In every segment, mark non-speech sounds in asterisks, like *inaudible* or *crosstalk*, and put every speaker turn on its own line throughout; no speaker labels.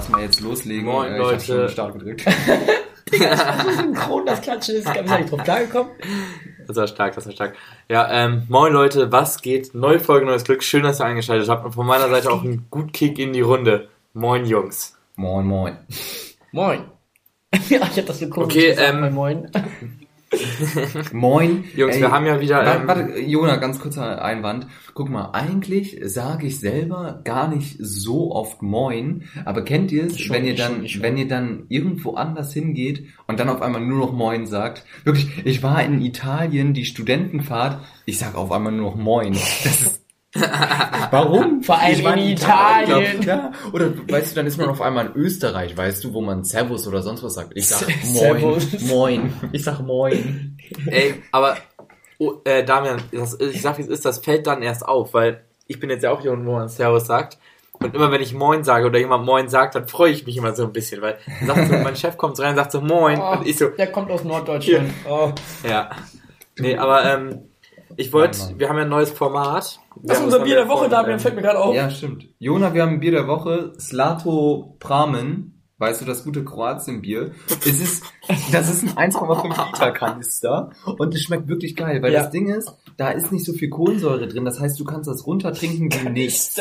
lass mal jetzt loslegen.
Moin,
Äh,
Leute. *laughs*
Ich hab schon den Start gedrückt.
so synchron, das Klatschen ist, ist nicht drauf klargekommen.
Das war stark, das war stark. Ja, ähm, moin Leute, was geht? Neue Folge, neues Glück. Schön, dass ihr eingeschaltet habt. Und von meiner Seite auch ein gut Kick in die Runde. Moin, Jungs.
Moin, moin.
Moin. *laughs* ja, ich hab das so komisch
Okay,
gesagt,
ähm,
mein Moin.
Moin. *laughs*
Jungs, wir haben ja wieder,
Warte,
ähm,
warte, Jona, ganz kurzer Einwand. Guck mal, eigentlich sage ich selber gar nicht so oft Moin, aber kennt ihr es, wenn ihr dann,
schon.
wenn ihr dann irgendwo anders hingeht und dann auf einmal nur noch Moin sagt? Wirklich, ich war in Italien, die Studentenfahrt, ich sag auf einmal nur noch Moin. Das ist, *laughs* warum?
Vor allem in Italien.
glaub, ja. Oder weißt du, dann ist man auf einmal in Österreich, weißt du, wo man Servus oder sonst was sagt. Ich sag Moin,
Servus.
Moin. Ich sag Moin.
ey, aber, oh, äh, Damian, das, ich sag wie es ist, das fällt dann erst auf, weil ich bin jetzt ja auch hier, wo man Servus sagt. Und immer wenn ich Moin sage oder jemand Moin sagt, dann freue ich mich immer so ein bisschen, weil sagt so, mein Chef kommt rein und sagt so Moin
Oh,
und ich so,
der kommt aus Norddeutschland. Oh.
ja. Nee, aber ähm, ich wollte, wir haben ja ein neues Format. Wir
Das ist unser Bier der Woche, Damian,
ähm,
fällt mir gerade auf.
Ja, stimmt. Jona, wir haben ein Bier der Woche. Slato Pramen. Weißt du, das gute Kroatien-Bier. Es ist, *laughs* das ist ein 1,5 Liter Kanister. Und es schmeckt wirklich geil, weil
Ja.
das Ding ist, da ist nicht so viel Kohlensäure drin. Das heißt, du kannst das runtertrinken wie *laughs* nichts.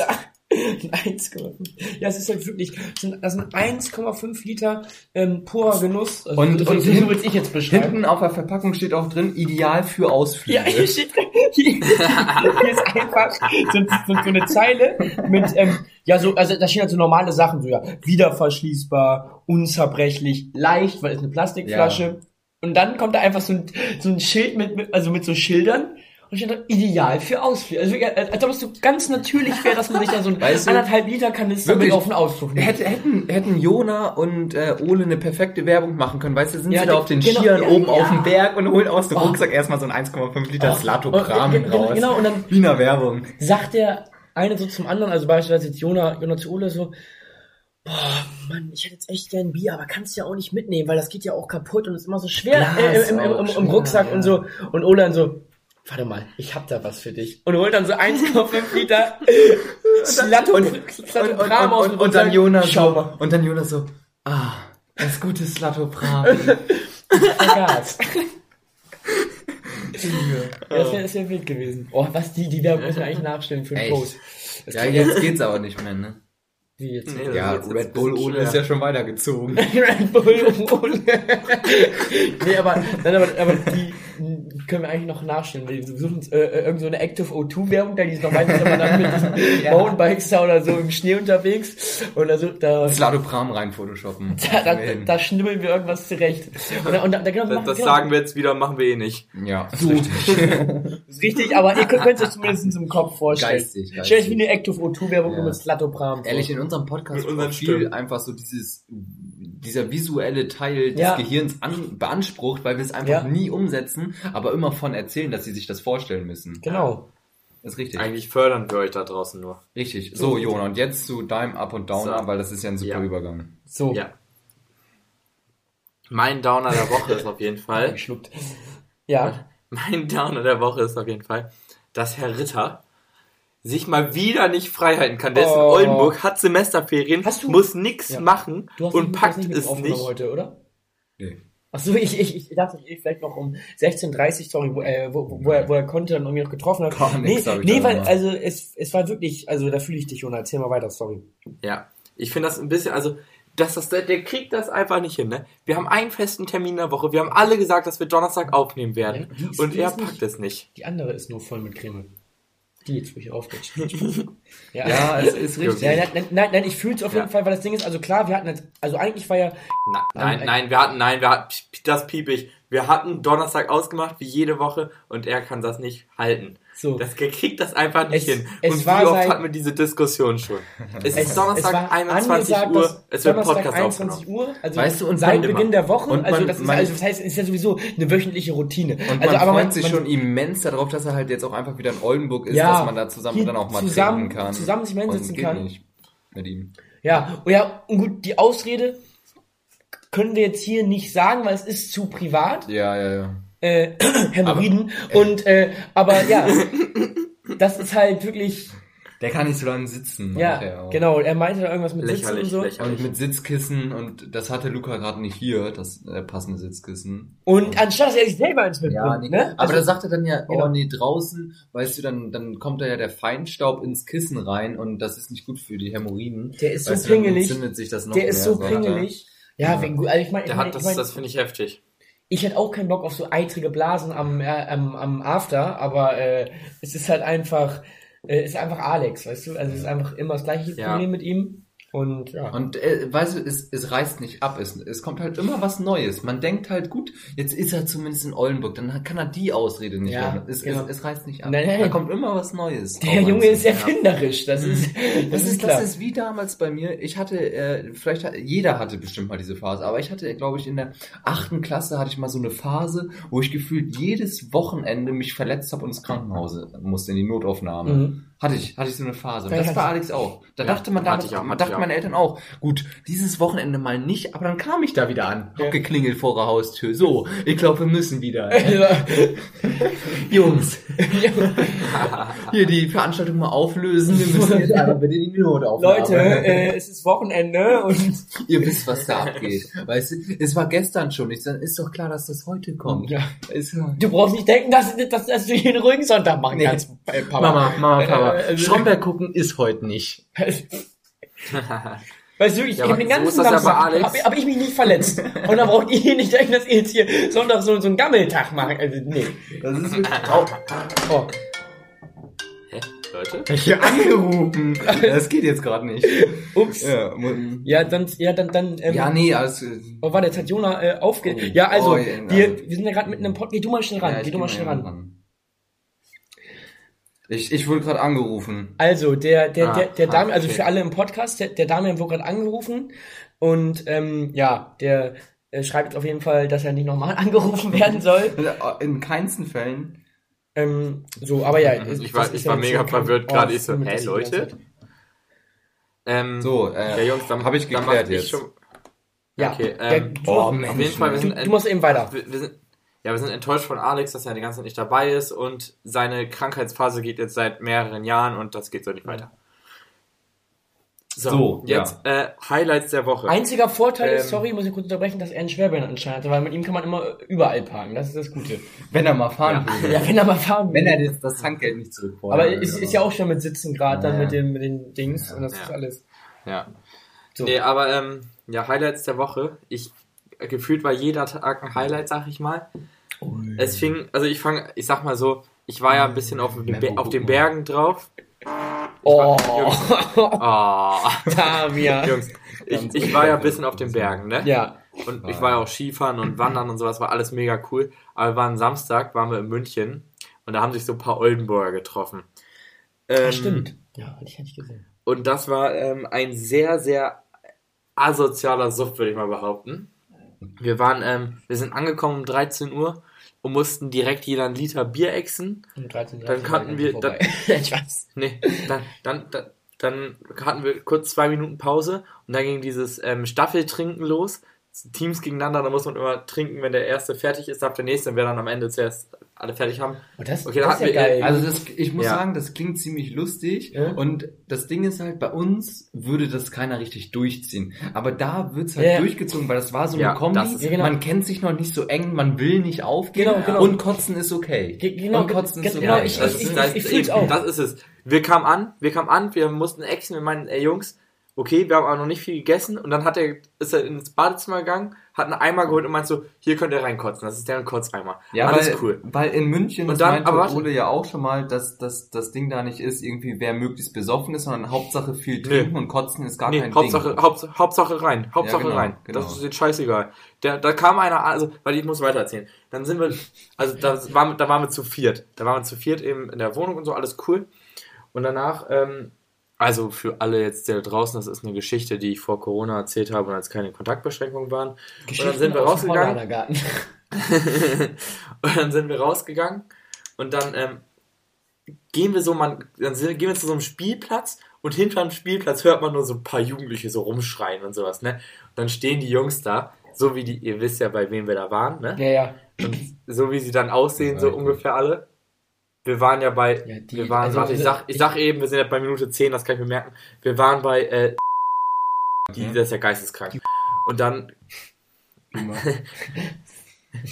Ist da. 1,5. Ja, es ist halt wirklich, das sind, das sind 1,5 Liter ähm, purer Genuss. Also,
Und-
so,
und
so würde ich jetzt beschreiben.
Hinten auf der Verpackung steht auch drin, ideal für Ausflüge.
Ja, hier steht, hier, *laughs* hier ist einfach so, so, so eine Zeile mit, ähm, ja, so, also da stehen halt so normale Sachen, so ja, wiederverschließbar, unzerbrechlich, leicht, weil es eine Plastikflasche. Und dann kommt da einfach so ein, so ein Schild mit, mit, also mit so Schildern. Und steht da, ideal für Ausflüge. Also, als ob es so ganz natürlich wäre, dass man sich da so ein *laughs*
Weißt du,
anderthalb Liter Kanister mit
wirklich,
auf den Ausflug nimmt.
Hätte, hätten, hätten Jona und äh, Ole eine perfekte Werbung machen können. Weißt du, sind
Ja,
sie da auf den
genau,
Skiern
ja,
oben
ja.
auf dem Berg und holen aus dem
Oh.
Rucksack erstmal so ein 1,5 Liter
Oh.
Slato
Und-
Pramen
genau,
raus.
genau, und dann-
Wiener Werbung.
sagt der eine so zum anderen, also beispielsweise jetzt Jona, Jona zu Ole so, boah, Mann, ich hätte jetzt echt gern Bier, aber kannst du ja auch nicht mitnehmen, weil das geht ja auch kaputt und ist immer so schwer
Glas
äh, im, im, im, im, Rucksack
ja.
und so. Und Ole dann so, warte mal, ich hab da was für dich. Und holt dann so 1,5 *laughs* Liter Slatto,
und,
Slatto
und,
aus
und,
dem
und, dann. Jonas
Schau
so,
mal,
und dann Jonas so, ah, das gute Slato Pramen.
Gas. Ja, das wäre wär wild gewesen. Oh, was die, die Werbung müssen wir eigentlich nachstellen für den? Post.
Ja,
geht-
jetzt geht's aber nicht mehr, ne?
Wie jetzt?
Nee,
Ja,
jetzt
Red Bull
schwer.
ist ja schon weitergezogen. *laughs*
Red Bull ohne. *laughs* nee, aber, nein, aber, aber die können wir eigentlich noch nachstellen. Wir suchen uns äh, äh, irgend so eine Active O2 Werbung, da die ist noch meistens immer dann mit diesen *laughs* *laughs*
Ja.
Mountainbikes da oder so im Schnee unterwegs. Und da, so, da,
Slato Pramen rein photoshoppen. *laughs*
da, da, da schnibbeln wir irgendwas zurecht. Und, da- und da, da, genau,
Das,
machen-
das
genau,
sagen wir jetzt wieder, machen wir eh nicht.
Ja,
So. ist richtig, aber ihr könnt es euch zumindest im Kopf vorstellen.
Geistig, geistig.
Stellt euch wie eine Active O2 Werbung
Ja.
nur mit Slatopram.
Ehrlich, in unserem Podcast
Mit
viel
Stimmen.
einfach so dieses, dieser visuelle Teil des
Ja.
Gehirns an, beansprucht, weil wir es einfach
Ja.
nie umsetzen, aber immer von erzählen, dass sie sich das vorstellen müssen.
Genau.
Das ist richtig.
Eigentlich fördern wir euch da draußen nur.
Richtig. So, Jona, und jetzt zu deinem Up und Downer,
So.
weil das ist ja ein super
Ja.
Übergang.
So.
Ja. Mein Downer der Woche ist auf jeden *laughs* Fall,
Geschluckt. Ja. *laughs*
mein Downer der Woche ist auf jeden Fall, dass Herr Ritter sich mal wieder nicht frei halten kann. Der ist in
Oh.
Oldenburg, hat Semesterferien,
Hast du-
muss nix
Ja.
machen
Du hast
und
nicht-
packt
du hast
es nicht.
heute, oder?
Nee.
Ach so, ich, ich, ich dachte, ich vielleicht noch um 16.30 sorry, wo, äh, wo, wo, er, wo er konnte, dann irgendwie noch getroffen hat.
Gar
nee,
nix
nee weil, also, es, es war wirklich, also, da fühle ich dich, Jonah. Erzähl mal weiter, sorry.
Ja, ich finde das ein bisschen, also, dass das, der, der kriegt das einfach nicht hin, ne? Wir haben einen festen Termin in der Woche. Wir haben alle gesagt, dass wir Donnerstag aufnehmen werden.
Ja, die ist-
und
die
er packt
nicht-
es nicht.
Die andere ist nur voll mit Creme. Jetzt, wo ich aufgeht. *laughs* ja.
Ja, es ist richtig.
Ja, nein, nein, nein, ich fühle es auf jeden
Ja.
Fall, weil das Ding ist, also klar, wir hatten jetzt, also eigentlich war ja,
Na, nein,
Ähm,
nein, wir hatten, nein, wir hatten, das piep ich. Wir hatten Donnerstag ausgemacht, wie jede Woche, und er kann das nicht halten.
So.
Das kriegt das einfach nicht
Es-
hin.
es
und
war
wie oft
seit-
hatten wir diese Diskussion schon? Es, *laughs*
Es-
ist Donnerstag,
es war
21
angesagt,
Uhr, es wird
Donnerstag
Podcast
21
aufgenommen.
Uhr, also
Weißt du, und
seit Beginn
immer.
der Woche,
Und
also
man-
das ist,
man-
also das heißt, es ist ja sowieso eine wöchentliche Routine.
Und
also,
man
aber
freut
man,
sich
man,
schon immens darauf, dass er halt jetzt auch einfach wieder in Oldenburg ist,
Ja,
dass man da zusammen dann auch mal
zusammen-
trinken kann.
zusammen sich mal hinsetzen
Und geht
kann.
Nicht mit ihm.
Ja, und ja, und gut, die Ausrede können wir jetzt hier nicht sagen, weil es ist zu privat.
Ja, ja, ja.
Äh, *clears throat* Hämorrhoiden. Und, äh, aber ja, das ist halt wirklich,
Der kann nicht so lange sitzen.
Ja,
er auch.
genau. Er meinte da irgendwas mit Sitzen und
Lächerlich,
so.
lächerlich.
Und mit Sitzkissen und das hatte Luca gerade nicht hier, das äh, passende Sitzkissen.
Und anstatt dass er sich selber ins Bild
Ja,
bringt,
nee.
ne?
Aber
Also-
da sagt er dann ja,
Genau.
oh nee, draußen, weißt du, dann, dann kommt da ja der Feinstaub ins Kissen rein und das ist nicht gut für die Hämorrhoiden.
Der ist so
weißt
pingelig.
entzündet sich das noch
der ist so
er.
pingelig. Ja,
Ja.
wenn gut, also ich meine, ich
Der
mein,
hat das,
ich, mein,
das finde ich heftig.
Ich hätte auch keinen Bock auf so eitrige Blasen am, äh, am, am After, aber äh, es ist halt einfach, äh, ist einfach Alex, weißt du? Also es ist einfach immer das gleiche
Ja.
Problem mit ihm. Und ja.
Und äh, weißt du, es, es reißt nicht ab. Es, es kommt halt immer was Neues. Man denkt halt, gut, jetzt ist er zumindest in Oldenburg, dann kann er die Ausrede nicht
Ja,
hören. Es,
genau.
es, es reißt nicht ab.
Nein, nein.
Da kommt immer was Neues.
Der
auf
Junge ist erfinderisch, das ist, das,
Mhm. Das
ist
ist,
klar.
das ist wie damals bei mir. Ich hatte, äh, vielleicht hat, jeder hatte bestimmt mal diese Phase, aber ich hatte, glaube ich, in der achten Klasse hatte ich mal so eine Phase, wo ich gefühlt jedes Wochenende mich verletzt habe und ins Krankenhaus musste, in die Notaufnahme.
Mhm.
Hatte ich, hatte ich so eine Phase. Das war. Alex auch. Da
Ja,
dachte man
hatte
damals,
ich auch,
man
hatte
dachte
ich auch.
meine Eltern auch, gut, dieses Wochenende mal nicht, aber dann kam ich da wieder an. Hab
Ja.
geklingelt vor der Haustür. So, ich glaube, wir müssen wieder.
Ja. *laughs*
Jungs, hier die Veranstaltung mal auflösen. Wir müssen jetzt einmal bitte in die Notaufnahme.
Leute, äh, es ist Wochenende und *laughs*
Ihr wisst, was da abgeht. Weißt du, es war gestern schon. Ich sag, ist doch klar, dass das heute kommt.
Ja. du brauchst nicht denken, dass, dass, dass du hier einen ruhigen Sonntag machen
Nee.
kannst, äh, Papa.
Mama, Mama, Papa.
Äh, äh,
Stromberg gucken ist heute nicht. *laughs*
Weißt du, ich
Ja,
hab
aber
den
so
ganzen
bei
Samstag
Alex.
hab, hab ich mich nicht verletzt. Und dann braucht ihr nicht denken, dass ihr jetzt hier Sonntag so, so einen Gammeltag macht. Also, nee.
Das ist wirklich. Oh,
Oh.
Hä? Leute?
hier angerufen. Das geht jetzt gerade nicht.
Ups.
Ja,
Ja, dann, ja, dann, dann, ähm,
ja nee, alles.
oh, warte, jetzt hat Jona äh, aufge...
Oh.
Ja, also,
Oh, ja,
wir,
also-
wir sind ja gerade mitten im Podcast. Geh du mal schnell ran,
ja, ich
geh du mal schnell
mal
ran.
Ich, ich wurde gerade angerufen.
Also, der, der,
Ah,
der, der
ah,
Damian, also
okay.
für alle im Podcast, der, der Damian wurde gerade angerufen und, ähm, ja, der äh, schreibt auf jeden Fall, dass er nicht nochmal *laughs* angerufen werden soll. *laughs*
In keinsten Fällen.
Ähm, so, aber ja.
Ich
das
war- ich
ja
war
jetzt
mega verwirrt gerade. Ich so, hä,
ganze
Leute?
Zeit.
Ähm,
So, äh,
ja, Jungs, dann
hab ich
dann
geklärt
mach ich
jetzt.
Schon,
Ja,
Okay,
der,
ähm,
du,
oh,
auf jeden Fall, wir
Mann.
sind,
du, du musst eben weiter.
wir, wir sind, ja, wir sind enttäuscht von Alex, dass er die ganze Zeit nicht dabei ist und seine Krankheitsphase geht jetzt seit mehreren Jahren und das geht so nicht weiter. So,
So,
jetzt äh, Highlights der Woche.
Einziger Vorteil ist,
Ähm,
sorry, muss ich kurz unterbrechen, dass er einen Schwerbehindertenschein hatte, weil mit ihm kann man immer überall parken. Das ist das Gute.
Wenn er mal fahren
Ja.
würde.
Ja, wenn er mal fahren
Wenn
will.
er das, das Tankgeld nicht zurückfordert.
Aber es ist ja auch schon mit Sitzen gerade dann
Ja.
mit, den, mit den Dings und das
Ja.
ist alles.
Ja.
So.
Nee, aber ähm, ja, Highlights der Woche. Ich gefühlt war jeder Tag ein Highlight, sag ich mal. Es fing, also ich fange, ich sag mal so, ich war ja ein bisschen auf, den auf den Bergen drauf.
Oh,
Oh, *laughs*
Damian.
Jungs, ich, ich war ja ein bisschen auf den Bergen, ne?
Ja.
Und ich war ja auch Skifahren und Wandern und sowas, war alles mega cool. Aber wir waren Samstag, waren wir in München und da haben sich so ein paar Oldenburger getroffen. Ähm,
Ach, stimmt. Ja, hatte ich nicht gesehen.
Und das war ähm, ein sehr, sehr asozialer Suff, würde ich mal behaupten. Wir waren, ähm, wir sind angekommen um 13 Uhr und mussten direkt jeder einen Liter Bier exen.
Um 13
Dann kannten wir-
vorbei. ich *laughs* weiß.
Nee, dann, dann, dann, dann hatten wir kurz zwei Minuten Pause und dann ging dieses ähm, Staffeltrinken los. Teams gegeneinander, da muss man immer trinken, wenn der erste fertig ist, darf der nächste, und wer dann am Ende zuerst alle fertig haben.
Und das,
Okay,
das ist ja geil.
Also das, ich muss
Ja.
sagen, das klingt ziemlich lustig
Ja.
und das Ding ist halt, bei uns würde das keiner richtig durchziehen. Aber da wird's halt
Ja.
durchgezogen, weil das war so eine Kombi,
ist-
Ja, genau.
man kennt sich noch nicht so eng, man will nicht aufgehen
Genau, genau.
und kotzen ist okay.
Ge- genau,
und kotzen
ge-
ist
genau,
okay.
ich-
Das,
ich-
ist,
ich- ich auch.
das ist es. Wir kamen an, wir kamen an, wir mussten exen, wir meinen, ey Jungs, okay, wir haben aber noch nicht viel gegessen und dann hat er, ist er ins Badezimmer gegangen, hat einen Eimer geholt und meint so, hier könnt ihr reinkotzen, das ist deren Kotzeimer.
Ja,
Alles
weil,
cool.
weil in München,
Und
das
dann-
meinte. Ole ja auch schon mal, dass, dass das Ding da nicht ist, irgendwie wer möglichst besoffen ist, sondern Hauptsache viel
Nee.
trinken und kotzen ist gar
Nee,
kein
Hauptsache,
Ding.
Haupt, Hauptsache rein, Hauptsache
genau,
rein.
genau.
Das ist jetzt scheißegal. Der, da kam einer, also, weil ich muss weitererzählen. Dann sind wir, also da waren, da waren wir zu viert. Da waren wir zu viert eben in der Wohnung und so, alles cool. Und danach, ähm, also für alle jetzt da draußen, das ist eine Geschichte, die ich vor Corona erzählt habe und als keine Kontaktbeschränkungen waren. Und dann sind wir rausgegangen. *laughs* Und dann sind wir rausgegangen und dann ähm, gehen wir so, man, dann sind, gehen wir zu so einem Spielplatz und hinter dem Spielplatz hört man nur so ein paar Jugendliche so rumschreien und sowas, ne? Und dann stehen die Jungs da, so wie die, ihr wisst ja, bei wem wir da waren, ne?
Ja, ja.
Und so wie sie dann aussehen, so
Right.
ungefähr alle. Wir waren ja bei,
Ja, die-
wir waren,
also-
warte, ich sag, ich sag eben, wir sind ja bei Minute 10, das kann ich mir merken. Wir waren bei, äh, die,
Okay.
das ist ja geisteskrank. Und dann, *laughs*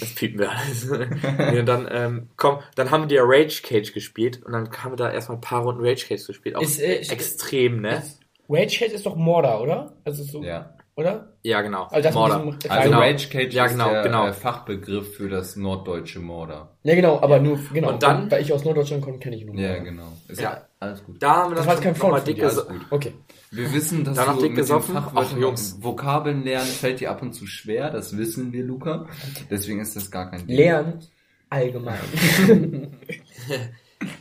das piepen wir alles. und dann, ähm, komm, dann haben wir ja Rage Cage gespielt und dann haben wir da erstmal ein paar Runden Rage Cage gespielt. Auch
Ist, äh,
extrem, ne?
Rage Head ist doch Mordor, oder? Also so,
Ja.
Oder?
Ja, genau.
Also das diesem
Also
Genau.
Rage Cage
Ja,
ist
genau,
der
genau.
Fachbegriff für das norddeutsche Mörder.
Ja, genau, aber nur, genau.
Und dann-
weil ich aus Norddeutschland komme, kenne ich nur.
Ja,
Mordor.
genau. Ist
Ja.
ja, alles gut.
Da haben wir
Das
dann
war jetzt kein von
dick
dir,
gut.
Okay.
Wir wissen, dass
Danach
du
dick
mit dem
gesoffen?
Fachwort
Ach, Jungs.
Vokabeln lernen fällt dir ab und zu schwer, das wissen wir, Luca. Deswegen ist das gar kein Ding.
Lernen allgemein. *laughs*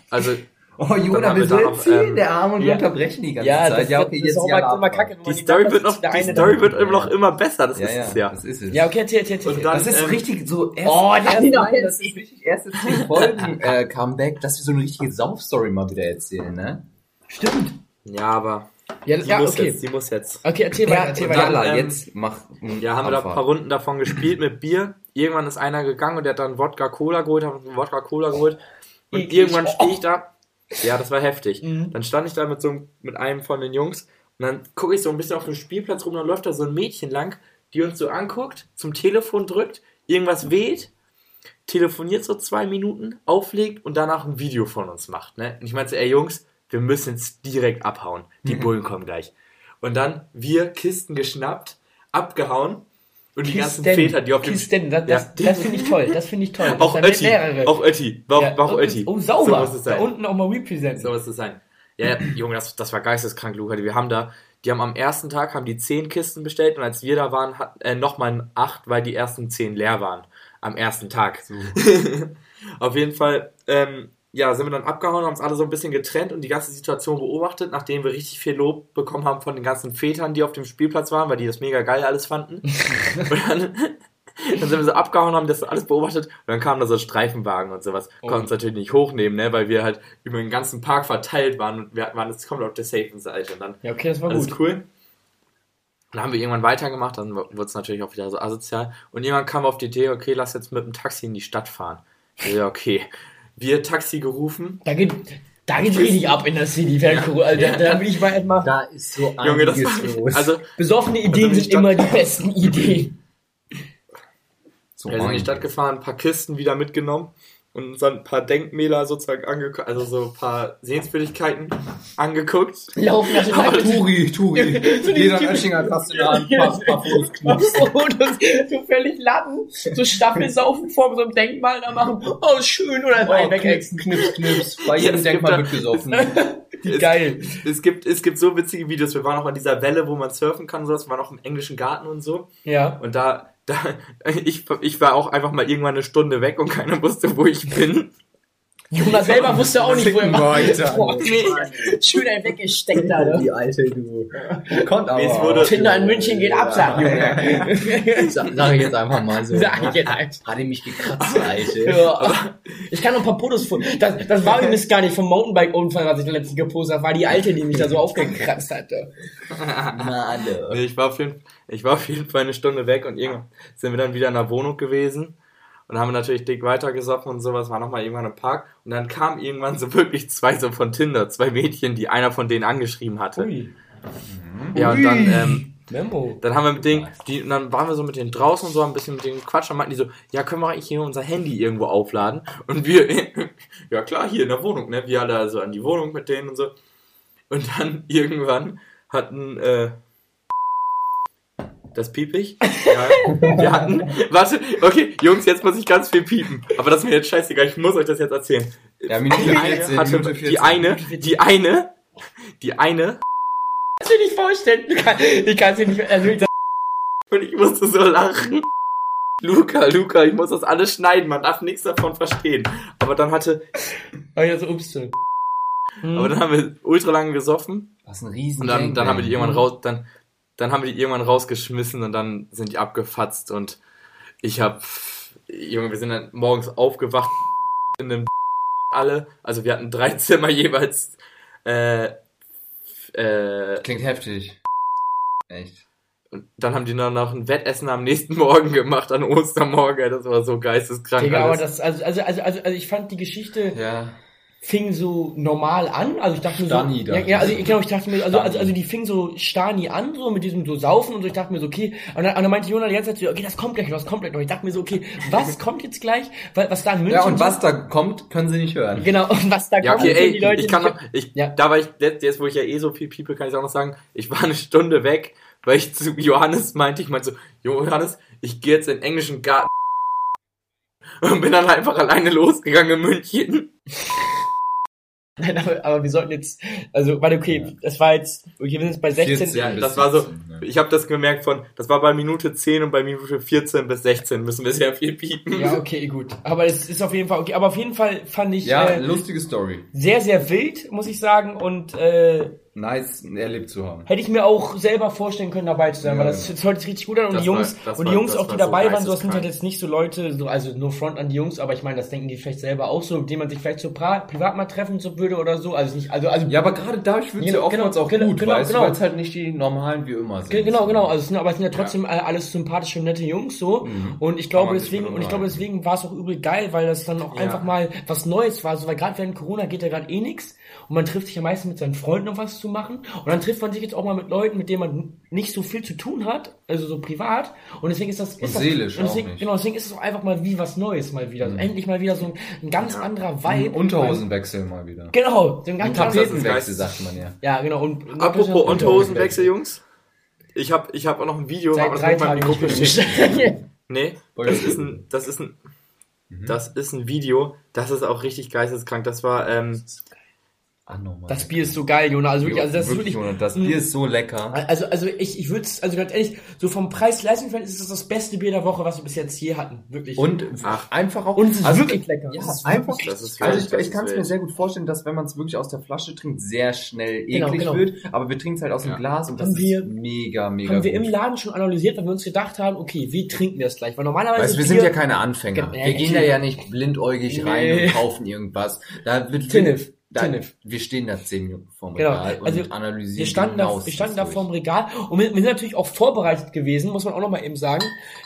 Also,
Oh,
haben
wir
wir
so erzählen,
ähm,
der Arme und wir
ja.
unterbrechen die ganze
ja,
Zeit.
das,
ja,
das,
okay,
das
jetzt
ist auch
ja
mal, immer kacke,
die Story wird noch, die Story wird immer noch immer besser, das
Ja,
ist
ja,
es ja.
das ist es.
Ja, okay, erzähl, erzähl, erzähl.
Das ist
ähm,
richtig so erst,
Oh,
erst
nein,
nein,
nein,
das ist richtig erste zehn *laughs* Folgen äh, Comeback, dass wir so eine richtige Saufstory mal wieder erzählen, ne?
Stimmt.
Ja, aber
Ja,
die
ja
muss
okay.
jetzt, die muss jetzt.
Okay, erzähl weiter, erzähl weiter.
dann,
Jalla,
ähm,
jetzt mach
Ja, haben wir da ein
Abfahrt.
paar Runden davon gespielt mit Bier. Irgendwann ist einer gegangen und der hat dann Wodka Cola geholt, hat einen Wodka Cola geholt. Und irgendwann stehe ich da. Ja, das war heftig.
Mhm.
Dann stand ich da mit so einem- mit einem von den Jungs und dann gucke ich so ein bisschen auf dem Spielplatz rum, dann läuft da so ein Mädchen lang, die uns so anguckt, zum Telefon drückt, irgendwas weht, telefoniert so zwei Minuten, auflegt und danach ein Video von uns macht. Ne? Und ich meinte, ey Jungs, wir müssen jetzt direkt abhauen. Die Bullen kommen gleich. Und dann wir Kisten geschnappt, abgehauen und die ganzen
Kisten.
Väter, die auf dem
Kisten, das, das,
Ja.
das finde ich toll, das finde ich toll.
auch Ötti, auch Ötti, war,
Ja,
war auch
oh,
Ötti.
Oh,
So
sauber.
muss es
da
sein.
unten auch mal represent.
So muss es sein. Ja, ja, Junge, das, das war geisteskrank, Luca. Wir haben da, die haben am ersten Tag haben die zehn Kisten bestellt und als wir da waren, hat, äh, nochmal acht, weil die ersten zehn leer waren. Am ersten Tag. *laughs* Auf jeden Fall, ähm, ja, sind wir dann abgehauen, haben uns alle so ein bisschen getrennt und die ganze Situation beobachtet, nachdem wir richtig viel Lob bekommen haben von den ganzen Vätern, die auf dem Spielplatz waren, weil die das mega geil alles fanden. *laughs* und dann, dann sind wir so abgehauen, haben das alles beobachtet und dann kamen da so Streifenwagen und sowas.
Oh.
Konnten uns natürlich nicht hochnehmen, ne, weil wir halt über den ganzen Park verteilt waren und wir waren jetzt komplett auf der safen Seite und dann
Ja, okay, das war
alles
gut.
cool. Dann haben wir irgendwann weitergemacht, dann wurde es natürlich auch wieder so asozial. Und irgendwann kam auf die Idee, okay, lass jetzt mit dem Taxi in die Stadt fahren. Ja, okay. Wir Taxi gerufen.
Da geht, da geht richtig ab in der City. Ja. Also, da, da will ich mal etwas.
Da ist so
Junge, das
einiges
war,
los.
also
Besoffene Ideen
in die
sind immer die besten Ideen.
so
wir sind in die Stadt gefahren, ein paar Kisten wieder mitgenommen und dann ein paar Denkmäler sozusagen angeguckt, also so ein paar Sehenswürdigkeiten angeguckt.
Laufen nach den
Turi, Turi. Jeder Oettinger Taste in der Hand, paar, paar Fotos knipst. *laughs*
Das, so völlig Latten, so Staffelsaufen vor so einem Denkmal da machen. Oh, schön, oder
Oh,
wegexen.
knips, knips. Bei jedem Denkmal wird gesoffen. *laughs*
Wie geil.
Es gibt, es gibt so witzige Videos. Wir waren auch an dieser Welle, wo man surfen kann und sowas. Wir waren auch im englischen Garten und so.
Ja.
Und da, da ich, ich war auch einfach mal irgendwann eine Stunde weg und keiner wusste, wo ich bin.
Jonas *laughs* selber wusste auch nicht, wo er war. *laughs* Nee. Schön ein weggesteckt. Ne?
Die alte, du. Kommt aber.
Tinder in München geht ab, sagt Junge.
Sag, sag ich jetzt einfach mal so.
Sag ich jetzt einfach.
Hat er mich gekratzt, Alte.
Ja. Ich kann noch ein paar Fotos von. Das, das war übrigens gar nicht vom Mountainbike-Unfall, was ich da letztens gepostet habe, war die alte, die mich da so aufgekratzt hatte.
Nee, ich war, auf jeden, ich war auf jeden Fall eine Stunde weg und irgendwann sind wir dann wieder in der Wohnung gewesen und haben natürlich dick weitergesoffen und sowas, war nochmal irgendwann im Park und dann kamen irgendwann so wirklich zwei so von Tinder, zwei Mädchen, die einer von denen angeschrieben hatte.
Ui.
Ja, und dann, ähm,
Memo.
dann haben wir mit denen, die, und dann waren wir so mit denen draußen und so, ein bisschen mit denen Quatsch, und meinten die so, ja, können wir eigentlich hier unser Handy irgendwo aufladen? Und wir, *laughs* ja klar, hier in der Wohnung, ne? Wir alle also an die Wohnung mit denen und so. Und dann *laughs* irgendwann hatten, äh, das piep ich? Ja, wir hatten, warte, okay, Jungs, jetzt muss ich ganz viel piepen. Aber das ist mir jetzt scheißegal, ich muss euch das jetzt erzählen.
Ja, Minute
Die eine
14,
hatte,
Minute
die
14.
eine, die eine, die eine,
Kannst du dir nicht vorstellen? Ich kann es dir nicht, also ich
Und ich musste so lachen. Luca, Luca, ich muss das alles schneiden, man darf nichts davon verstehen. Aber dann hatte,
sag ja so, ups.
Aber dann haben wir ultra lange gesoffen
Was ein riesen
und dann, dann haben wir die irgendwann raus, dann, dann haben wir die irgendwann rausgeschmissen und dann sind die abgefatzt und ich hab, Junge, wir sind dann morgens aufgewacht *laughs* in einem *laughs* alle, also wir hatten drei *laughs* Zimmer jeweils, äh, äh,
Klingt heftig. Echt.
und dann haben die dann noch ein Wettessen am nächsten Morgen gemacht, an Ostermorgen, das war so geisteskrank.
Digga, aber das, also, also, also, also, also ich fand die Geschichte,
Ja.
Fing so normal an. Also ich dachte mir
Stani,
so, ja, ja, also genau, ich dachte mir, also, also, also die fing so Stani an, so mit diesem so Saufen und so. Ich dachte mir so, okay. Und dann, und dann meinte Jona die ganze Zeit so, okay, das kommt gleich noch, das kommt gleich noch. Ich dachte mir so, okay, was *laughs* kommt jetzt gleich? Weil, was da in München
Ja, und
so-
was da kommt, können sie nicht hören.
Genau, und was da
Ja,
kommt,
okay, ey,
die Leute
ich kann noch, ich,
Ja.
da war ich, jetzt, jetzt, wo ich ja eh so viel People, kann ich auch noch sagen, ich war eine Stunde weg, weil ich zu Johannes meinte, ich meinte so, Johannes, ich gehe jetzt in den englischen Garten *laughs* und bin dann einfach alleine losgegangen in München. *laughs* *laughs*
Nein, aber, aber wir sollten jetzt, also, warte, okay,
Ja.
das war jetzt, okay, wir sind jetzt bei 16.
14 bis
das war so-
16, ja.
Ich habe das gemerkt von, das war bei Minute 10 und bei Minute 14 bis 16 müssen wir sehr viel piepen.
Ja, okay, gut. Aber es ist auf jeden Fall okay. Aber auf jeden Fall fand ich
Ja,
äh,
lustige Story.
sehr, sehr wild, muss ich sagen. Und äh,
Nice erlebt zu haben.
hätte ich mir auch selber vorstellen können, dabei zu sein,
Ja,
weil das,
ja.
das hört sich richtig gut an. Und
Das
die Jungs,
war-
und die
war-
Jungs auch, die
war so
dabei waren, so das sind halt jetzt nicht so Leute, so, also no front an die Jungs, aber ich meine, das denken die vielleicht selber auch so, mit denen man sich vielleicht so privat mal treffen so würde oder so. Also nicht, also, also
Ja, aber gerade dadurch wird es
Genau,
ja oftmals
genau,
auch
genau,
gut,
genau,
weißt
genau.
weil es halt nicht die normalen wie immer sind.
Ge- Genau, genau. Also es sind, aber es sind ja trotzdem äh, alles sympathische, nette Jungs so.
Mhm.
Und ich glaube deswegen, und ich glaube deswegen war es auch übel geil, weil das dann auch
Ja.
einfach mal was Neues war. So, weil gerade während Corona geht ja gerade eh nix und man trifft sich ja meistens mit seinen Freunden, um was zu machen. Und dann trifft man sich jetzt auch mal mit Leuten, mit denen man nicht so viel zu tun hat, also so privat. Und deswegen ist das, ist das
seelisch
und
auch
deswegen,
nicht.
Genau, deswegen ist es auch einfach mal wie was Neues mal wieder. So, endlich mal wieder so ein, ein ganz anderer
Ein
Vibe.
Unterhosenwechsel mal wieder.
Genau, so ein ganz
Ein
anderer-
Tapetenwechsel, sagt man ja.
Ja, genau. Und
Apropos Unterhosenwechsel, Jungs. Ich habe ich hab auch noch ein Video,
Seit
aber das
drei
muss ich mal in die
Tagen
Gruppe. *laughs* Nee, das ist ein, das ist ein, das ist ein Video, das ist auch richtig geisteskrank. Das war, ähm,
Anormal.
Das Bier ist so geil, Jona. Also wirklich, also das ist wirklich.
Junge, das Bier ist so lecker.
Also, also ich, ich würde es, also ganz ehrlich, so vom Preis-Leistungs-Verhältnis ist es das beste Bier der Woche, was wir bis jetzt je hatten. Wirklich.
Und
Ach.
einfach auch.
Und es ist
also,
wirklich lecker.
Ja,
Es ist
einfach.
wirklich-
das ist
Also ich,
das
ich kann es mir sehr gut vorstellen, dass wenn man es wirklich aus der Flasche trinkt, sehr schnell eklig
Genau, genau.
wird. Aber wir trinken es halt aus dem
Ja.
Glas und das
Haben wir-
ist mega, mega
haben wir
gut.
im Laden schon analysiert, weil wir uns gedacht haben, okay, wie trinken wir das gleich? Weil normalerweise.
Weißt, wir
Bier-
sind ja keine Anfänger.
Genau,
Wir gehen da ja nicht blindäugig rein und kaufen irgendwas. Da wird
Tinnef,
Da,
Tinnef.
wir stehen da zehn Minuten vorm
Genau,
Regal
also
und analysieren
Wir standen, da, wir standen da vorm Regal und wir, wir sind natürlich auch vorbereitet gewesen, muss man auch nochmal eben sagen.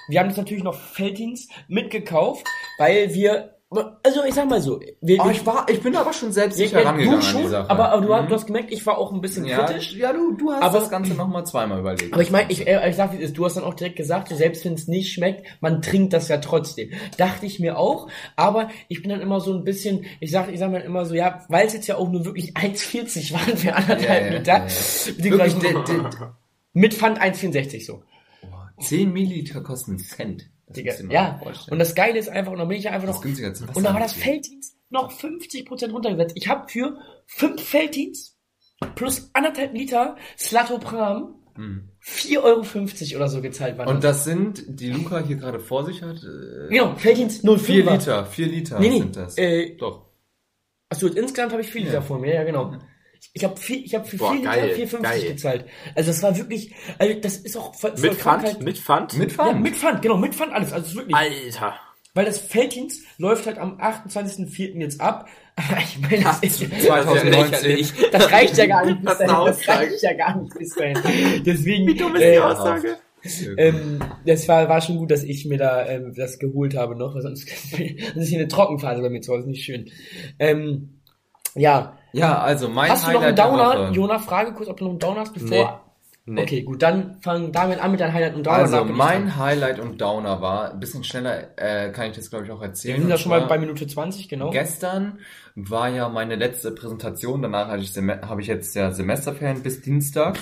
Wir haben jetzt natürlich noch Feldins mitgekauft, weil wir, also ich sag mal so, wir,
Oh, ich, war, ich bin aber schon selbst
Ja,
sicher
ja,
rangegangen
du
an die
schon,
Sache.
aber, aber du, hast,
Mhm.
du hast gemerkt, ich war auch ein bisschen
ja,
kritisch.
Ja, du, du hast
Aber-
das Ganze nochmal zweimal überlegt.
Aber ich meine, ich, äh, ich sag, du hast dann auch direkt gesagt, so selbst wenn es nicht schmeckt, man trinkt das ja trotzdem. Dachte ich mir auch, aber ich bin dann immer so ein bisschen, ich sag, ich sag mir immer so, ja, weil es jetzt ja auch nur wirklich *laughs* 1,40 waren für anderthalb
Ja,
Liter,
Wirklich,
mit Pfand 1,64 so.
10 Milliliter kosten Cent.
Digga, ja, und das Geile ist einfach, und dann bin ich einfach noch, und da war das. Felddienst noch 50% runtergesetzt. Ich habe für fünf Felddienst plus anderthalb Liter Slatopram
Mhm.
4,50 Euro oder so gezahlt waren.
Und das sind, die Luca hier gerade vor sich hat, äh,
Genau, Felddienst 05.
4 Liter, 4 Liter
Nee, nee,
sind das.
äh,
Doch.
Achso, insgesamt habe ich 4 Liter
Ja.
vor mir, ja genau. Ich habe ich hab für
Boah,
4 Liter
geil,
4,50
geil.
gezahlt. Also das war wirklich, also das ist auch voll, voll
mit Pfand,
halt-
mit Pfand?
Mit
Ja,
Pfand.
mit Pfand, genau, mit Pfand alles. Also es ist wirklich,
Alter.
weil das Felddienst läuft halt am 28.04. jetzt ab. *laughs* Ich meine, das, ist,
2019. *laughs*
das reicht ja gar nicht bis
Das
dahin. Das reicht ja gar nicht bis dahin. *laughs* Deswegen,
Wie dumm ist die
äh,
Aussage?
ähm, das war, war schon gut, dass ich mir da ähm, das geholt habe noch, weil sonst sonst ist hier eine Trockenphase bei mir zu Hause, nicht schön. Ähm, ja,
Ja, also mein
hast du noch einen Downer? Jona, Frage kurz, ob du noch einen Downer hast, bevor...
Nee.
Okay, gut, dann fang damit an mit deinem Highlight und Downer.
Also mein. Highlight und Downer war, ein bisschen schneller äh, kann ich das glaube ich auch erzählen.
Wir sind ja schon mal bei Minute 20, genau.
Gestern war ja meine letzte Präsentation, danach hatte ich Sem- habe ich jetzt ja Semesterferien bis Dienstag.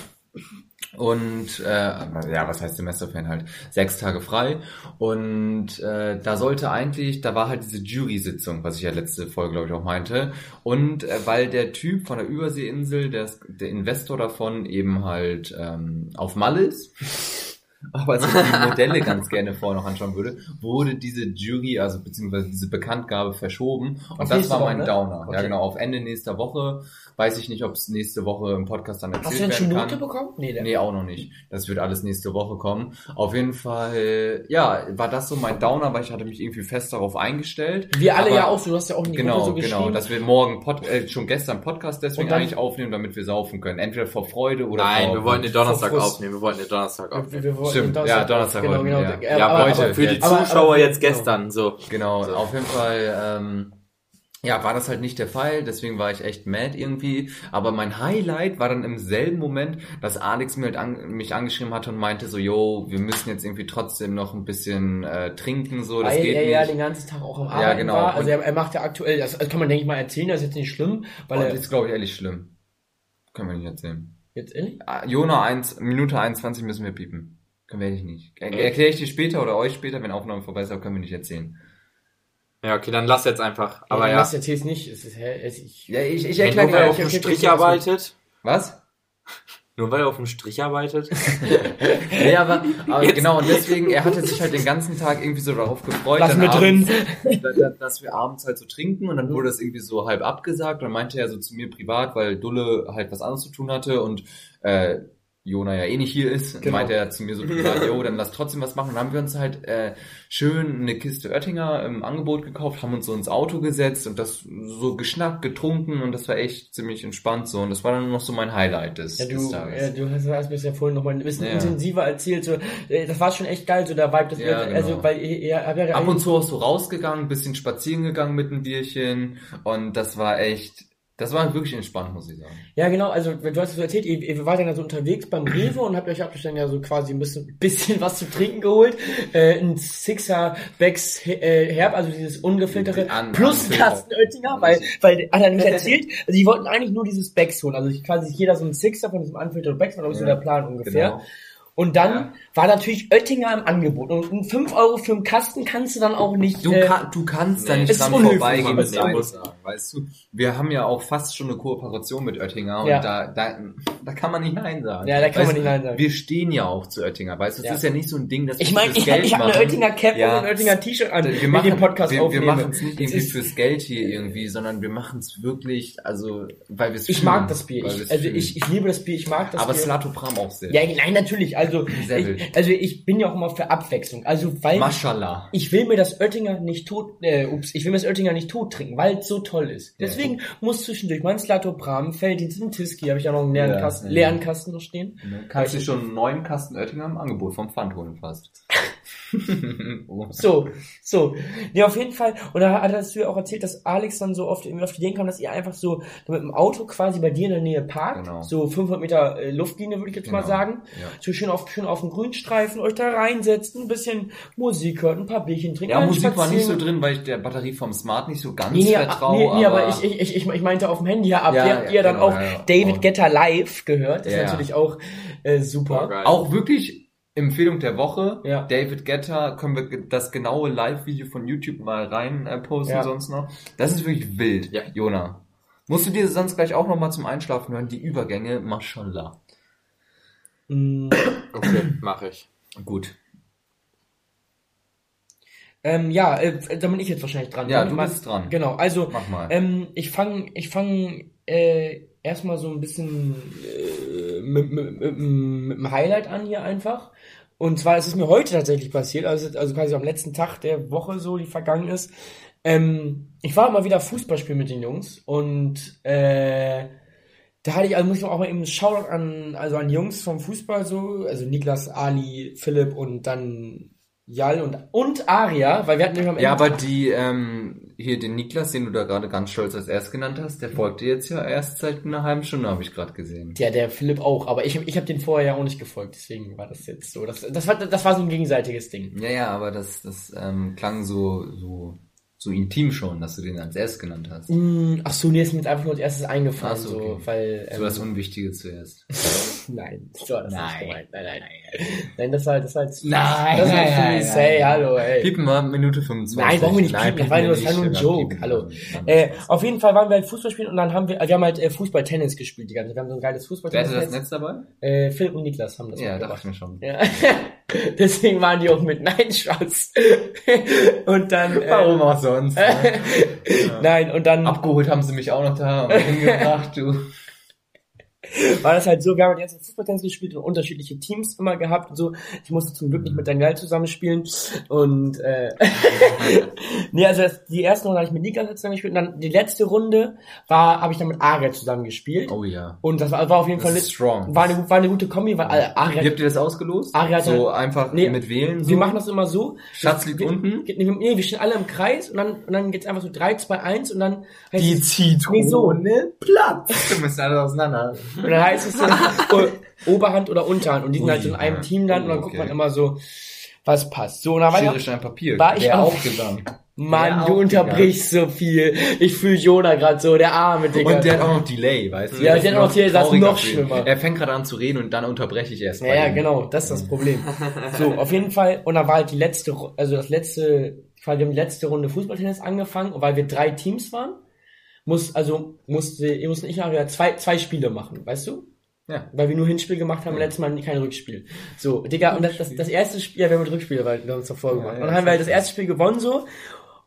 Und äh, ja, was heißt Semesterferien halt? Sechs Tage frei. Und äh, da sollte eigentlich, da war halt diese Jury-Sitzung, was ich ja letzte Folge, glaube ich, auch meinte. Und äh, weil der Typ von der Überseeinsel, der, der Investor davon eben halt ähm, auf Malle ist, aber sich die *laughs* Modelle ganz gerne vorher noch anschauen würde, wurde diese Jury, also beziehungsweise diese Bekanntgabe verschoben. Und
Auf
das war
Woche,
mein
ne?
Downer. Ja,
Okay.
genau, auf Ende nächster Woche. Weiß ich nicht, ob es nächste Woche im Podcast dann
Hast
erzählt
du denn schon
werden
Note bekommen? Nee.
Nee, auch noch nicht. Das wird alles nächste Woche kommen. Auf jeden Fall, ja, war das so mein Downer, weil ich hatte mich irgendwie fest darauf eingestellt.
Wir alle
Aber-
ja auch so, du hast ja auch in die
Genau,
Gruppe so geschrieben.
genau, dass wir morgen Pod äh, schon gestern Podcast deswegen
dann-
eigentlich aufnehmen, damit wir saufen können. Entweder vor Freude oder
Nein,
vor
wir wollten den Donnerstag aufnehmen. Wir wollten den Donnerstag aufnehmen.
wir, wir
Stimmt, ja, Donnerstag
genau, genau.
ja.
Ja,
aber,
heute.
aber,
Für die Zuschauer
aber-
jetzt
genau.
gestern, so.
Genau,
So.
auf jeden Fall, ähm, ja, war das halt nicht der Fall, deswegen war ich echt mad irgendwie. Aber mein Highlight war dann im selben Moment, dass Alex mir halt an, mich angeschrieben hatte und meinte so, yo, wir müssen jetzt irgendwie trotzdem noch ein bisschen äh, trinken, so, das
Weil
geht
er
nicht.
ja den ganzen Tag auch am Arbeiten
Ja, genau.
war. Also er, er macht ja aktuell, das, das kann man denke ich mal erzählen, das ist jetzt nicht schlimm, weil er
das ist, glaube ich, ehrlich schlimm. Können wir nicht erzählen.
jetzt ehrlich?
Ah, Jona 1, Minute 21 müssen wir piepen. Wir ehrlich nicht. Er, Erkläre ich dir später oder euch später, wenn Aufnahme vorbei ist, aber können wir nicht erzählen.
Ja, okay, dann lass jetzt einfach.
Aber ja,
ja,
das erzählst nicht. Es ist, hä, es, ich,
Ja, ich, ich erkläre *laughs*
nur weil er auf dem Strich arbeitet.
Was?
Nur weil er auf dem Strich arbeitet.
Ja, aber, aber genau, und deswegen, er hatte sich halt den ganzen Tag irgendwie so darauf gefreut,
Lass
dann
mir
abends,
drin.
da- dass wir abends halt so trinken und dann wurde das irgendwie so halb abgesagt und dann meinte er so zu mir privat, weil Dulle halt was anderes zu tun hatte und äh, Jona ja eh nicht hier ist,
Genau.
meinte er zu mir so *laughs* privat, jo, dann lass trotzdem was machen. Und dann haben wir uns halt äh, schön eine Kiste Oettinger im Angebot gekauft, haben uns so ins Auto gesetzt und das so geschnackt, getrunken und das war echt ziemlich entspannt so und das war dann noch so mein Highlight des,
Ja,
des
du,
Tages.
ja, du hast, hast mir das ja vorhin noch mal ein bisschen
Ja.
intensiver erzählt. So, äh, das war schon echt geil, so der Vibe. Das
Ja,
wird,
genau.
Also, weil ihr habt ja
Ab und zu auch so rausgegangen, bisschen spazieren gegangen mit einem Bierchen und das war echt, das war wirklich entspannt, muss ich sagen.
Ja, genau, also du hast es so erzählt, ihr, ihr wart dann ja so unterwegs beim Rewe und habt euch, habt euch dann ja so quasi ein bisschen, *laughs* bisschen was zu trinken geholt. Äh, ein Sixer Becks äh, Herb, also dieses ungefilterte,
An-
plus. Kasten Oettinger, weil, weil hat er nämlich *laughs* erzählt, also die wollten eigentlich nur dieses Becks holen, also quasi jeder so ein Sixer von diesem Unfiltered Becks, war glaube ich so der Plan ungefähr.
genau.
Und dann
Ja.
War natürlich Oettinger im Angebot. Und 5 Euro für einen Kasten kannst du dann auch nicht.
Du,
äh,
kann, du kannst da
nee,
nicht dran vorbeigehen mit sagen, weißt du? Wir haben ja auch fast schon eine Kooperation mit Oettinger
Ja.
und da, da, da kann man nicht Nein sagen.
Ja, da kann
weißt
man nicht Nein sagen.
Wir stehen ja auch zu Oettinger, weißt du? Es
Ja.
ist ja nicht so ein Ding, dass
ich meine,
fürs
ich,
Geld
ich habe eine. Oettinger Cap
Ja.
und ein Oettinger T-Shirt an,
wir machen,
den Podcast
wir, wir machen es nicht irgendwie
ist-
fürs Geld hier irgendwie, sondern wir machen es wirklich, also, weil wir es
Ich mag das Bier. Ich, also
fühlen.
ich, ich liebe das Bier, ich mag das
Aber
Bier.
Slatopram auch sehr.
ja, nein, natürlich. Also
Sehr
ich. Also ich bin ja auch immer für Abwechslung. Also weil
Mashallah.
ich will mir das Oettinger nicht tot, äh, ups, ich will mir das Oettinger nicht tot trinken, weil es so toll ist.
Ja.
Deswegen muss zwischendurch mein Slatopram, Felddienst und Tiski, habe ich ja noch einen leeren
Ja,
Kasten,
ja.
leeren Kasten noch stehen.
Kannst du schon einen neuen Kasten Oettinger im Angebot vom Pfand holen fast. *laughs* oh.
So, so. Ja, auf jeden Fall. Und da hattest du ja auch erzählt, dass Alex dann so oft irgendwie auf die Idee kam, dass ihr einfach so mit dem Auto quasi bei dir in der Nähe parkt.
Genau.
So 500 Meter äh, Luftlinie, würde ich jetzt mal
Genau.
sagen.
Ja.
So schön auf, schön auf dem Grünstreifen, euch da reinsetzt, ein bisschen Musik hört, ein paar Bierchen trinkt.
Ja,
mal
Musik war nicht so drin, weil ich der Batterie vom Smart nicht so ganz
Nee, nee,
vertraue.
nee, nee, aber ich, ich, ich, ich meinte auf dem Handy, ja, ab
Ja,
hier habt
ja,
ihr dann
genau,
auch. David
Und-
Getter live gehört. Das ist natürlich auch äh, super.
auch wirklich Empfehlung der Woche.
Ja.
David Getter, können wir das genaue Live-Video von YouTube mal rein äh, posten
Ja.
sonst noch. Das ist wirklich wild,
Ja.
Jona. Musst du dir sonst gleich auch nochmal zum Einschlafen hören, die Übergänge, mashallah.
Mm,
Okay, mache ich.
Gut.
ähm, ja, äh, da bin ich jetzt wahrscheinlich dran.
Ja,
ne?
du bist dran.
Genau, also
Mach mal.
Ähm, ich fange ich fang, äh, erstmal so ein bisschen äh, mit, mit, mit, mit dem Highlight an hier einfach. Und zwar ist es mir heute tatsächlich passiert, also, also quasi am letzten Tag der Woche so, die vergangen ist. Ähm, ich war mal wieder Fußball spielen mit den Jungs und äh, da hatte ich, also muss ich auch mal eben einen Shoutout an, also an Jungs vom Fußball so, also Niklas, Ali, Philipp und dann Jal und, und Aria, weil wir hatten nämlich am
Ja,
Ende-
aber die, ähm, hier den Niklas, den du da gerade ganz stolz als erst genannt hast, der folgte jetzt ja erst seit einer halben Stunde, habe ich gerade gesehen.
Ja, der Philipp auch, aber ich, ich habe den vorher ja auch nicht gefolgt, deswegen war das jetzt so. Das, das, war, das war so ein gegenseitiges Ding.
Ja, ja, aber das, das ähm, klang so, so, so intim schon, dass du den als erst genannt hast.
Mm, ach so, nee, ist mir jetzt einfach nur als erstes eingefallen,
so,
so,
okay.
weil.
So das Unwichtige zuerst. *laughs*
nein, so das
Nein.
gemeint. Nein, nein, nein. Nein, das war, das war jetzt.
Nein,
das war
nein, nein,
mich,
nein,
hey,
nein.
hallo, ey.
Piepen mal Minute 25.
Nein, brauchen wir nicht piepen, das war
wir
nur- das war nur ein Joke,
piepen
hallo. Äh, auf jeden Fall waren wir halt Fußball spielen und dann haben wir, wir haben halt äh, Fußball-Tennis gespielt die ganze Zeit. Wir haben so ein geiles
Wer hatte das
Fußball-Tennis.
Netz dabei?
Äh, Philipp und Niklas haben das
Ja,
mitgebracht.
dachte ich mir schon.
Ja. *laughs* Deswegen waren die auch mit Nein, Schatz. *laughs* und dann. Äh,
Warum auch sonst? ne? *laughs*
Nein, und dann.
Abgeholt haben sie mich auch noch da und hingebracht, du. *laughs*
war das halt so, wir haben die ganze Zeit Fußballtennis gespielt und unterschiedliche Teams immer gehabt und so. Ich musste zum Glück nicht mit Daniel zusammenspielen und äh, *laughs* nee, also das, die erste Runde habe ich mit Niklas zusammengespielt und dann die letzte Runde war habe ich dann mit Aria zusammengespielt
Oh ja.
und das war, war auf jeden
Das
Fall
ist strong.
war eine, war eine gute Kombi, weil Aria
Wie habt ihr das ausgelost?
Ari hat
so
halt-
einfach
Nee,
mit wählen? So?
wir machen das immer so.
Schatz liegt
wir,
unten.
Nee, nee, wir stehen alle im Kreis und dann, und dann geht's einfach so 3, 2, 1 und dann heißt
Die Zitrone
Nee, so.
Platz. Du müssen alle auseinander.
Und dann heißt es dann *laughs* O- Oberhand oder Unterhand und die sind
Ui,
halt so in einem
ja.
Team dann und dann
Oh,
guckt
okay.
man immer so, was passt. So, und dann war ich,
Stein, Papier.
war ich auch-
aufgegangen.
Mann, du
auch
unterbrichst so viel. Ich fühle Jona gerade so, der arme Digga.
Und der hat auch noch Delay, weißt du?
Ja, der
ist
hat auch Delay, das ist noch schlimmer.
Er fängt gerade an zu reden und dann unterbreche ich erst.
Ja,
bei
ja,
ihm.
genau, das ist das Problem. So, *laughs* auf jeden Fall, und dann war halt die letzte, also das letzte, wir haben die letzte Runde Fußballtennis angefangen, weil wir drei Teams waren, muss, also musste, ihr mussten ich nachher zwei, zwei Spiele machen, weißt du?
Ja.
Weil wir nur Hinspiel gemacht haben,
Ja.
letztes Mal kein Rückspiel. So, Digga, und das, das, das erste Spiel, ja, wir haben mit Rückspiel, weil wir haben uns davor gemacht.
ja,
und dann haben wir halt das erste Spiel gewonnen, so,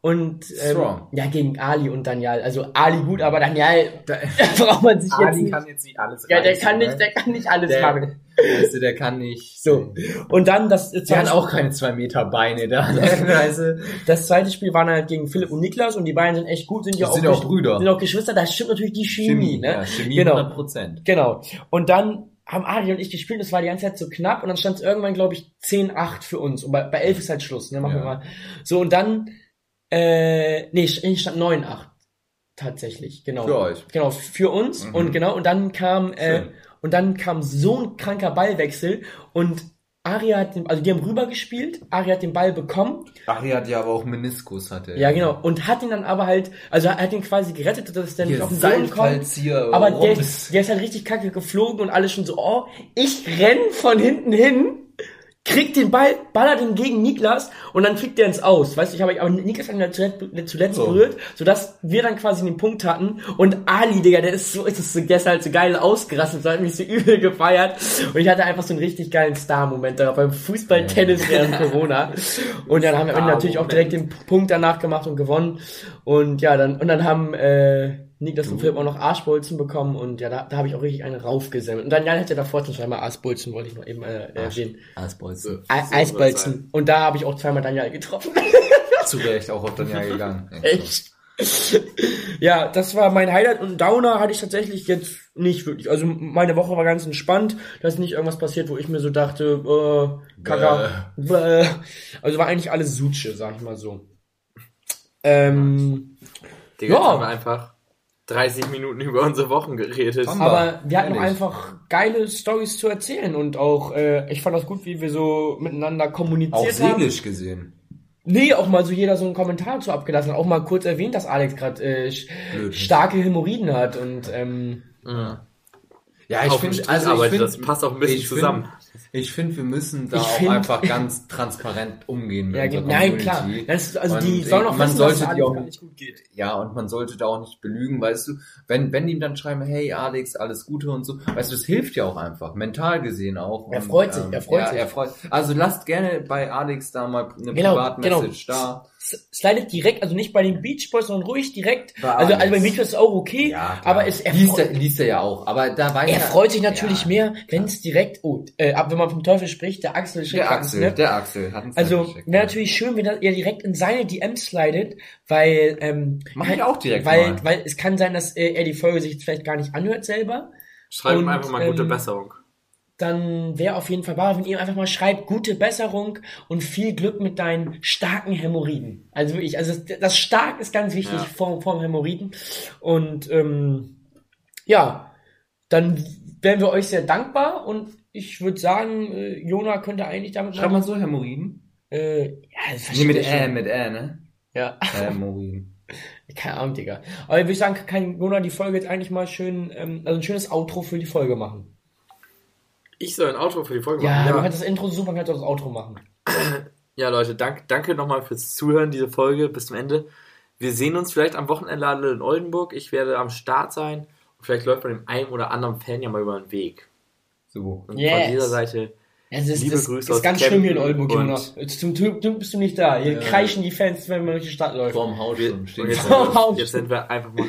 und, ähm,
Strong.
ja, gegen Ali und Daniel. Also Ali gut, aber Daniel, da *laughs* braucht man sich jetzt
Ali kann jetzt nicht alles
ja, der kann nicht,
ne?
der kann nicht alles
Der-
machen.
Weißt du, der kann nicht.
So. Und dann das,
Der hat auch keine zwei Meter Beine da. *laughs* weißt du?
Das zweite Spiel waren halt gegen Philipp und Niklas und die beiden sind echt gut, sind ja auch,
sind auch Brüder.
Sind auch Geschwister, da stimmt natürlich die Chemie, ne?
Ja, Chemie
Genau.
100 Prozent.
Genau. Und dann haben Ari und ich gespielt, das war die ganze Zeit so knapp und dann stand es irgendwann, glaube ich, 10-8 für uns. Und bei, bei 11 ist halt Schluss, ne? Machen wir
Ja.
mal. So, und dann, äh, nee, st- stand 9-8. Tatsächlich, genau.
Für euch.
Genau, für uns.
Mhm.
Und genau, und dann kam, äh,
Schön.
und dann kam so ein kranker Ballwechsel und Aria hat den, also die haben rüber gespielt, Aria hat den Ball bekommen
Ari hat ja aber auch Meniskus, hatte.
ja, genau. Und hat ihn dann aber halt, also er hat ihn quasi gerettet, dass der nicht
Hier,
auf den Boden kommt.
Seilfallzieher.
Aber der,
ist-
der ist halt richtig kacke geflogen und alles schon so, oh, ich renn von hinten hin, krieg den Ball, baller den gegen Niklas und dann kriegt der ins Aus. Weißt du, ich habe aber Niklas hat ihn halt zuletzt,
Oh.
berührt, sodass wir dann quasi den Punkt hatten. Und Ali, Digga, der ist so, ist es so, ist halt so geil ausgerastet, so hat mich so *laughs* übel gefeiert. Und ich hatte einfach so einen richtig geilen Star-Moment da beim Fußball, Tennis während Corona. Und dann haben wir natürlich auch direkt den Punkt danach gemacht und gewonnen. Und ja, dann, und dann haben, äh, Niklas und Philipp auch noch Arschbolzen bekommen und ja, da, da habe ich auch richtig einen raufgesammelt. Und Daniel hätte davor schon zweimal Arschbolzen, wollte ich noch eben äh, erwähnen.
So soll's
Eisbolzen. Und da habe ich auch zweimal Daniel getroffen. *laughs*
Zu Recht auch auf Daniel gegangen.
Echt? ja, das war mein Highlight und Downer hatte ich tatsächlich jetzt nicht wirklich. Also meine Woche war ganz entspannt. Da ist nicht irgendwas passiert, wo ich mir so dachte, äh, Kaka. Bäh. Also war eigentlich alles Sutsche, sag ich mal so. Ähm,
Digga,
Ja.
einfach 30 Minuten über unsere Wochen geredet.
Haben
aber wir hatten
ehrlich.
einfach geile Stories zu erzählen und auch, äh, ich fand das gut, wie wir so miteinander
Auch
kommuniziert haben.
seelisch gesehen.
Nee, auch mal so jeder so einen Kommentar zu abgelassen hat. Auch mal kurz erwähnt, dass Alex gerade äh, starke Hämorrhoiden hat und ähm,
Mhm.
Ja, ich finde, also ich
arbeitet,
finde,
das passt auch ein bisschen
ich
zusammen.
Find, ich finde, wir müssen da
Ich
auch
find-
einfach ganz transparent umgehen mit
ja,
unserer
nein,
Community.
klar. Ist- also
Und
die sollen auch
man
wissen,
sollte
dass es
die auch
nicht gut geht.
Ja, und man sollte da auch nicht belügen, weißt du, wenn, wenn die ihm dann schreiben, hey Alex, alles Gute und so, weißt du, das hilft ja auch einfach, mental gesehen auch.
Er
Und,
freut sich, er freut
ja,
sich.
Er freut, also lasst gerne bei Alex da mal eine
Genau,
Privatmessage da.
Slidet direkt, also nicht bei den Beach Boys, sondern ruhig direkt. Also, also bei Beach Boys ist auch okay,
Ja,
aber es, er,
liest, er, liest er ja auch, aber da weiß
er
er,
freut sich natürlich
ja,
mehr, wenn es direkt, oh, äh, ab wenn man vom Teufel spricht, der Axel schickt
Der Axel,
ne?
der Axel hat uns
Also wäre
ja.
natürlich schön, wenn er direkt in seine DMs slidet, weil ähm,
Mach ich auch direkt
weil,
mal.
weil es kann sein, dass äh, er die Folge sich vielleicht gar nicht anhört selber.
Schreib ihm einfach mal gute
ähm,
Besserung.
Dann wäre auf jeden Fall wahr, wenn ihr einfach mal schreibt, gute Besserung und viel Glück mit deinen starken Hämorrhoiden. Also wirklich, also das, das stark ist ganz wichtig
Ja.
vor, vor dem Hämorrhoiden. Und ähm, ja, dann wären wir euch sehr dankbar und ich würde sagen, äh, Jona könnte eigentlich damit
Schreib mal so Hämorrhoiden.
Äh, ja, das
Nee, mit Ä, mit Ä, ne?
Ja.
Hämorrhoiden. *laughs*
Keine Ahnung, Digga. Aber ich würde sagen, kann Jona die Folge jetzt eigentlich mal schön, ähm, also ein schönes Outro für die Folge machen.
Ich soll ein Outro für die Folge
Ja,
machen.
du kannst das Intro super, kannst auch das Outro machen. *clears throat*
Ja, Leute, dank, danke nochmal fürs Zuhören, diese Folge bis zum Ende. Wir sehen uns vielleicht am Wochenende in Oldenburg. Ich werde am Start sein. Und vielleicht läuft bei dem einen oder anderen Fan ja mal über den Weg.
So.
Und
Yes.
von dieser Seite,
Es ist,
Liebe
das
Grüße
ist
aus
ganz
Kempten
schlimm hier in Oldenburg,
und-
Jona. Jetzt Zum Glück bist du nicht da. Hier
Ja.
kreischen die Fans, wenn man durch die Stadt läuft.
Vorm Haus
wir, und jetzt, jetzt sind wir einfach mal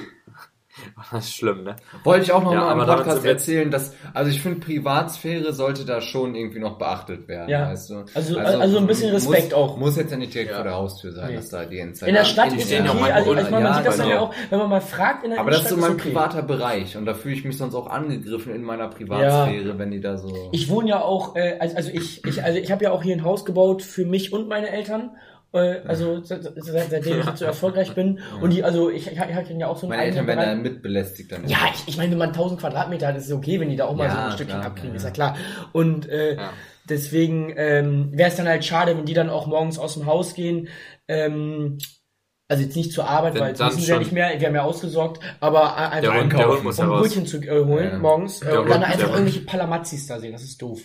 *laughs* Das ist schlimm, ne?
Wollte ich auch noch
Ja,
im Podcast erzählen, dass, also ich finde, Privatsphäre sollte da schon irgendwie noch beachtet werden,
Ja.
weißt du?
Also- also ein bisschen Respekt
muss,
auch.
Muss jetzt ja nicht direkt
Ja.
vor der Haustür sein,
Nee.
dass da die Zeit
In der Stadt
in-
ist okay,
manche
also ich meine, man
ja,
sieht das dann
genau.
ja auch, wenn man mal fragt in der
Aber das ist so mein
okay.
privater Bereich und da fühle ich mich sonst auch angegriffen in meiner Privatsphäre, wenn die da so.
Ich wohne ja auch, äh, also, also ich, ich, also ich habe ja auch hier ein Haus gebaut für mich und meine Eltern. Also seit, seit, seitdem ich *laughs* so erfolgreich bin. Und die, also ich, ich, ich habe ja auch so einen
meine Eltern werden da mitbelästigt dann.
Ja, ich, ich meine, wenn man 1000 Quadratmeter hat, ist es okay, wenn die da auch mal
Ja,
so ein Stückchen
klar,
abkriegen,
ja.
ist ja klar. Und äh,
Ja.
deswegen ähm, wäre es dann halt schade, wenn die dann auch morgens aus dem Haus gehen. Ähm, also jetzt nicht zur Arbeit,
Dann-
weil
dann
müssen sie ja nicht mehr, wir haben ja ausgesorgt, aber einfach
Der Hund, der Hund muss
um. Brötchen zu äh, holen morgens äh, und dann einfach irgendwelche Palamazzis da sehen, das ist doof.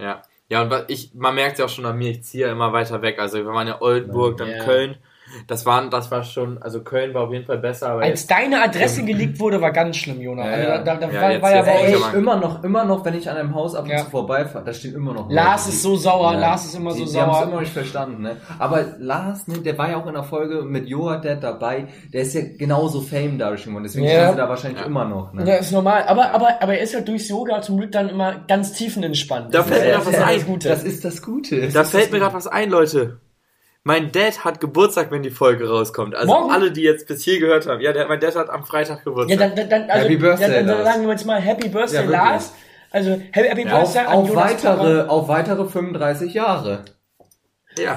Ja. Ja, und was ich, man merkt ja auch schon an mir, ich ziehe ja immer weiter weg. Also wir waren ja Oldenburg, dann
Ja.
Köln. Das waren, das war schon, also Köln war auf jeden Fall besser, aber
Als
jetzt,
deine Adresse geleakt wurde, war ganz schlimm, Jona.
Ja,
also
ja.
da, da, da
Ja,
war,
jetzt-
war ja
jetzt echt
Ey, immer noch, immer noch, wenn ich an einem Haus ab und
Ja.
zu vorbeifahre, da stehen immer noch
Lars ist so sauer, Lars ist immer
die,
so
die haben es
sauer.
immer nicht verstanden, ne? Aber Lars, ne, der war ja auch in der Folge mit Joa-Dad dabei, der ist ja genauso Fame dadurch geworden, deswegen
Ja.
stehen sie da wahrscheinlich
Ja.
immer noch, ne?
Ja, ist normal. Aber, aber, aber er ist halt durchs Yoga zum Glück dann immer ganz tiefenentspannt.
Da fällt mir
ja- das
was
ist ja
ein.
Das Gute.
Das ist das Gute.
da fällt mir gerade was ein, Leute. Mein Dad hat Geburtstag, wenn die Folge rauskommt. Also
Morgen?
alle, die jetzt bis hier gehört haben. Ja, der, mein Dad hat am Freitag
ja,
Geburtstag.
dann, dann, dann, also,
Happy Birthday,
dann, dann
Lars.
sagen wir jetzt mal Happy Birthday,
Ja.
Lars. Also, Happy, Happy
Ja,
auf,
Birthday an
auf
Jonas
weitere,
Papa.
auf weitere 35 Jahre.
ja.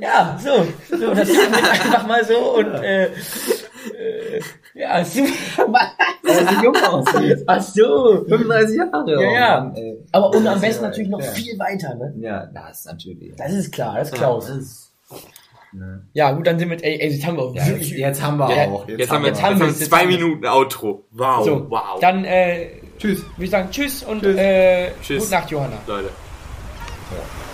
Ja, so. so das machen wir einfach mal so und, äh, äh, ja, super.
Weil er so jung aussieht. *laughs*
Ach so.
35 Jahre.
Ja, ja.
Mann, ey.
Aber und am besten
ja-
natürlich noch
ja.
viel weiter, ne?
Ja, das ist natürlich.
Das ist klar, das ist Klaus.
Das ist, ne?
Ja, gut, dann sind wir, ey, ey jetzt haben wir auch
ja, jetzt, jetzt haben wir
Ja,
auch.
Jetzt, haben wir,
jetzt
jetzt
haben
wir
jetzt
zwei
haben wir's.
Minuten Outro. Wow,
So,
wow.
dann, äh,
Tschüss.
würde ich sagen, tschüss und,
Tschüss.
äh,
Tschüss.
gute Nacht, Johanna.
Leute.
Ja.